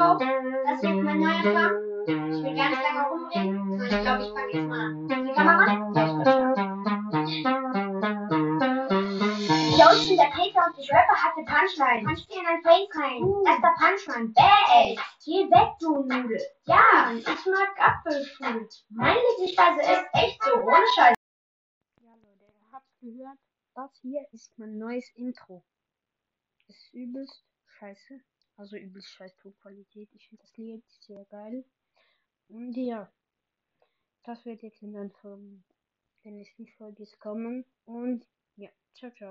auch. Das ist jetzt mein neuer Plan. Ich will gar nicht lange rumreden. Ich glaube, ich fange jetzt mal an. Die Kamera? Ja, und der Peter und die Rapper hatte Punchline. Punch dir in dein Face rein. Erster Punchline. Bäh, Geh weg, du Nudel. Ja, ich mag Apfelschul. Meine Sichtweise ist echt so, ohne Scheiß. Ja, Leute, ihr habt gehört, das hier ist mein neues Intro. Ist übelst scheiße. Also übelst scheiß Tonqualität. Ich finde das Lied sehr geil. Und ja, das wird jetzt in der nächsten Folge kommen. Und ja, ciao, ciao.